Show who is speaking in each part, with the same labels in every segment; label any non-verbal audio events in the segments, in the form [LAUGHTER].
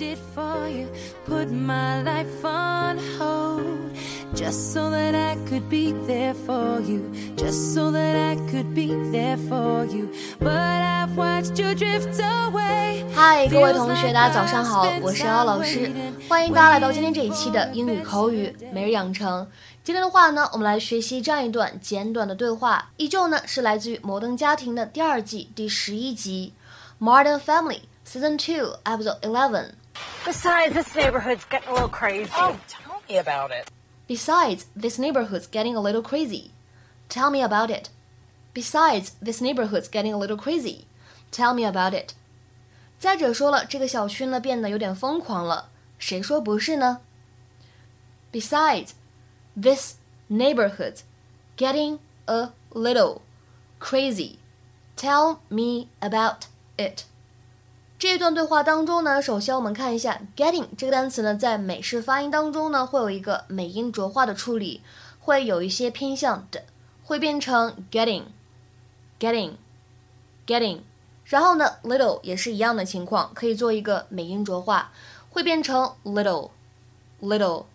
Speaker 1: did for you. Put my life on hold. Just so that I could be there for you. Just so that I could be there for you. But I've watched you drift away.
Speaker 2: 嗨，各位同学，大家早上好，我是姚老师，欢迎大家来到今天这一期的英语口语每日养成。今天的话呢，我们来学习这样一段简短的对话，依旧呢是来自于《摩登家庭》的第二季第十一集《Modern Family》Season Two Episode Eleven。
Speaker 3: Besides, this neighborhood's getting a little crazy.
Speaker 4: Oh, tell me about it.
Speaker 2: Besides, this neighborhood's getting a little crazy. Tell me about it. Besides, this neighborhood's getting a little crazy. Tell me about it. 再者说了，这个小区呢变得有点疯狂了，谁说不是呢？Besides, this neighborhood's getting a little crazy. Tell me about it. 这一段对话当中呢，首先我们看一下 getting 这个单词呢，在美式发音当中呢，会有一个美音浊化的处理，会有一些偏向的，会变成 getting，getting，getting。然后呢，little 也是一样的情况，可以做一个美音浊化，会变成 little，little。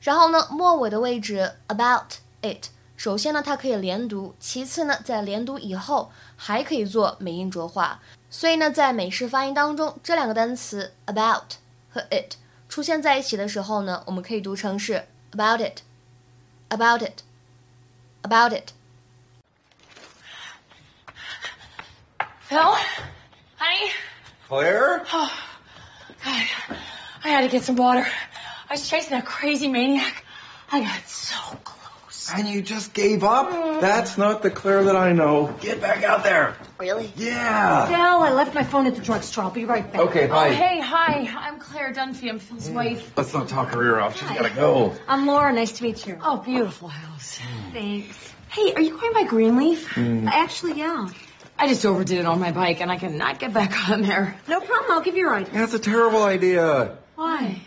Speaker 2: 然后呢，末尾的位置 about it，首先呢，它可以连读，其次呢，在连读以后还可以做美音浊化。所以呢，在美式发音当中，这两个单词 about 和 it 出现在一起的时候呢，我们可以读成是 about it，about it，about it。
Speaker 3: Phil? Honey?
Speaker 5: Claire?
Speaker 3: Oh, God. I had to get some water. I was chasing that crazy maniac. I got so close.
Speaker 5: And you just gave up? That's not the Claire that I know. Get back out there.
Speaker 3: Really?
Speaker 5: Yeah.
Speaker 3: Phil, I left my phone at the drugstore. I'll be right back.
Speaker 5: Okay, bye.
Speaker 3: Oh, hey, hi. I'm Claire Dunphy. I'm Phil's wife.
Speaker 5: Let's not talk her ear off. She's gotta go.
Speaker 6: I'm Laura. Nice to meet you.
Speaker 3: Oh, beautiful house.
Speaker 6: Thanks. Hey, are you going by Greenleaf?
Speaker 5: Hmm.
Speaker 6: Actually, yeah.
Speaker 3: I just overdid it on my bike, and I cannot get back on there.
Speaker 6: No problem. I'll give you a ride.
Speaker 5: That's a terrible idea.
Speaker 3: Why?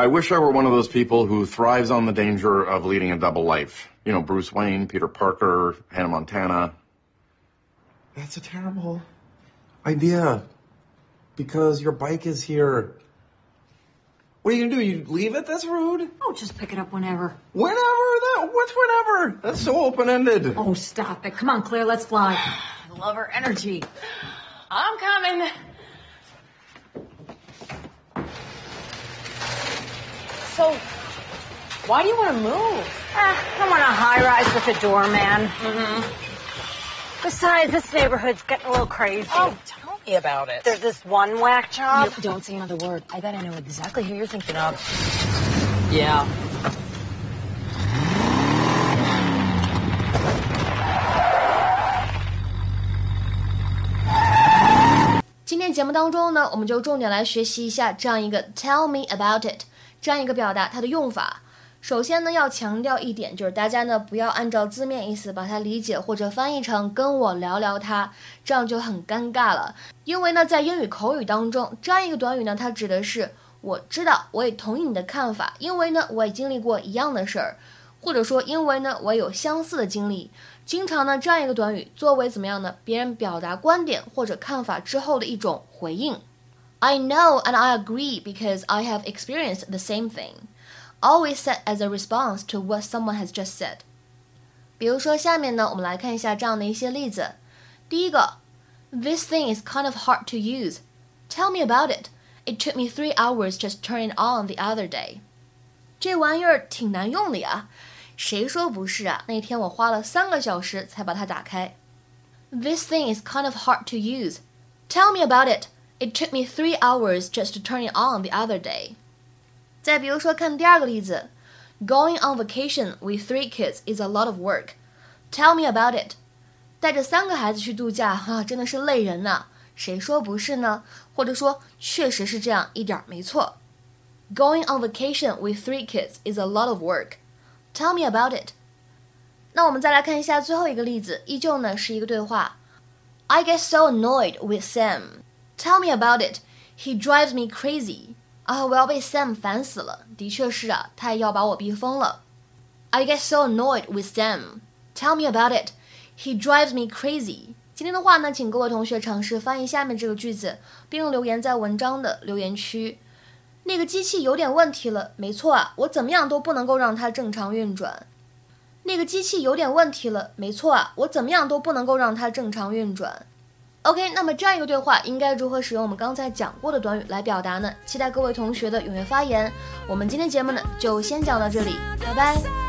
Speaker 5: I wish I were one of those people who thrives on the danger of leading a double life. You know, Bruce Wayne, Peter Parker, Hannah Montana. That's a terrible idea. Because your bike is here. What are you gonna do? You leave it? That's rude.
Speaker 6: Oh, just pick it up whenever.
Speaker 5: Whenever that what's whenever? That's so open ended.
Speaker 6: Oh, stop it. Come on, Claire. Let's fly. [SIGHS]
Speaker 3: I love her energy. I'm coming. So, why do you want to move?
Speaker 6: Ah, I want a high rise with a doorman.
Speaker 3: Mm-hmm.
Speaker 6: Besides, this neighborhood's getting a little crazy.
Speaker 4: Oh, tell me about it.
Speaker 6: There's this one whack job.
Speaker 3: Don't say another word. I bet I know exactly who you're thinking of. Yeah.
Speaker 2: Tell me about it。这样一个表达它的用法。首先呢，要强调一点，就是大家呢不要按照字面意思把它理解或者翻译成“跟我聊聊它”，这样就很尴尬了。因为呢，在英语口语当中，这样一个短语呢，它指的是我知道，我也同意你的看法，因为呢，我也经历过一样的事儿，或者说因为呢，我有相似的经历。经常呢，这样一个短语作为怎么样呢？别人表达观点或者看法之后的一种回应。I know and I agree because I have experienced the same thing. Always said as a response to what someone has just said. 比如说，下面呢，我们来看一下这样的一些例子。第一个，This thing is kind of hard to use. Tell me about it. It took me three hours just turning on the other day. 这玩意儿挺难用的呀。谁说不是啊？那天我花了三个小时才把它打开。This thing is kind of hard to use. Tell me about it. It took me three hours just to turn it on the other day. 再比如说，看第二个例子，Going on vacation with three kids is a lot of work. Tell me about it. 带着三个孩子去度假，哈、啊，真的是累人呐、谁说不是呢？或者说，确实是这样，一点没错。Going on vacation with three kids is a lot of work. Tell me about it. 那我们再来看一下最后一个例子，依旧呢是一个对话。I get so annoyed with Sam. Tell me about it. He drives me crazy. 啊，我要被 Sam 烦死了。的确是啊，他也要把我逼疯了。I get so annoyed with Sam. Tell me about it. He drives me crazy. 今天的话呢，请各位同学尝试翻译下面这个句子，并留言在文章的留言区。那个机器有点问题了，没错啊，我怎么样都不能够让它正常运转。那个机器有点问题了，没错啊，我怎么样都不能够让它正常运转。OK，那么这样一个对话应该如何使用我们刚才讲过的短语来表达呢？期待各位同学的踊跃发言。我们今天节目呢就先讲到这里，拜拜。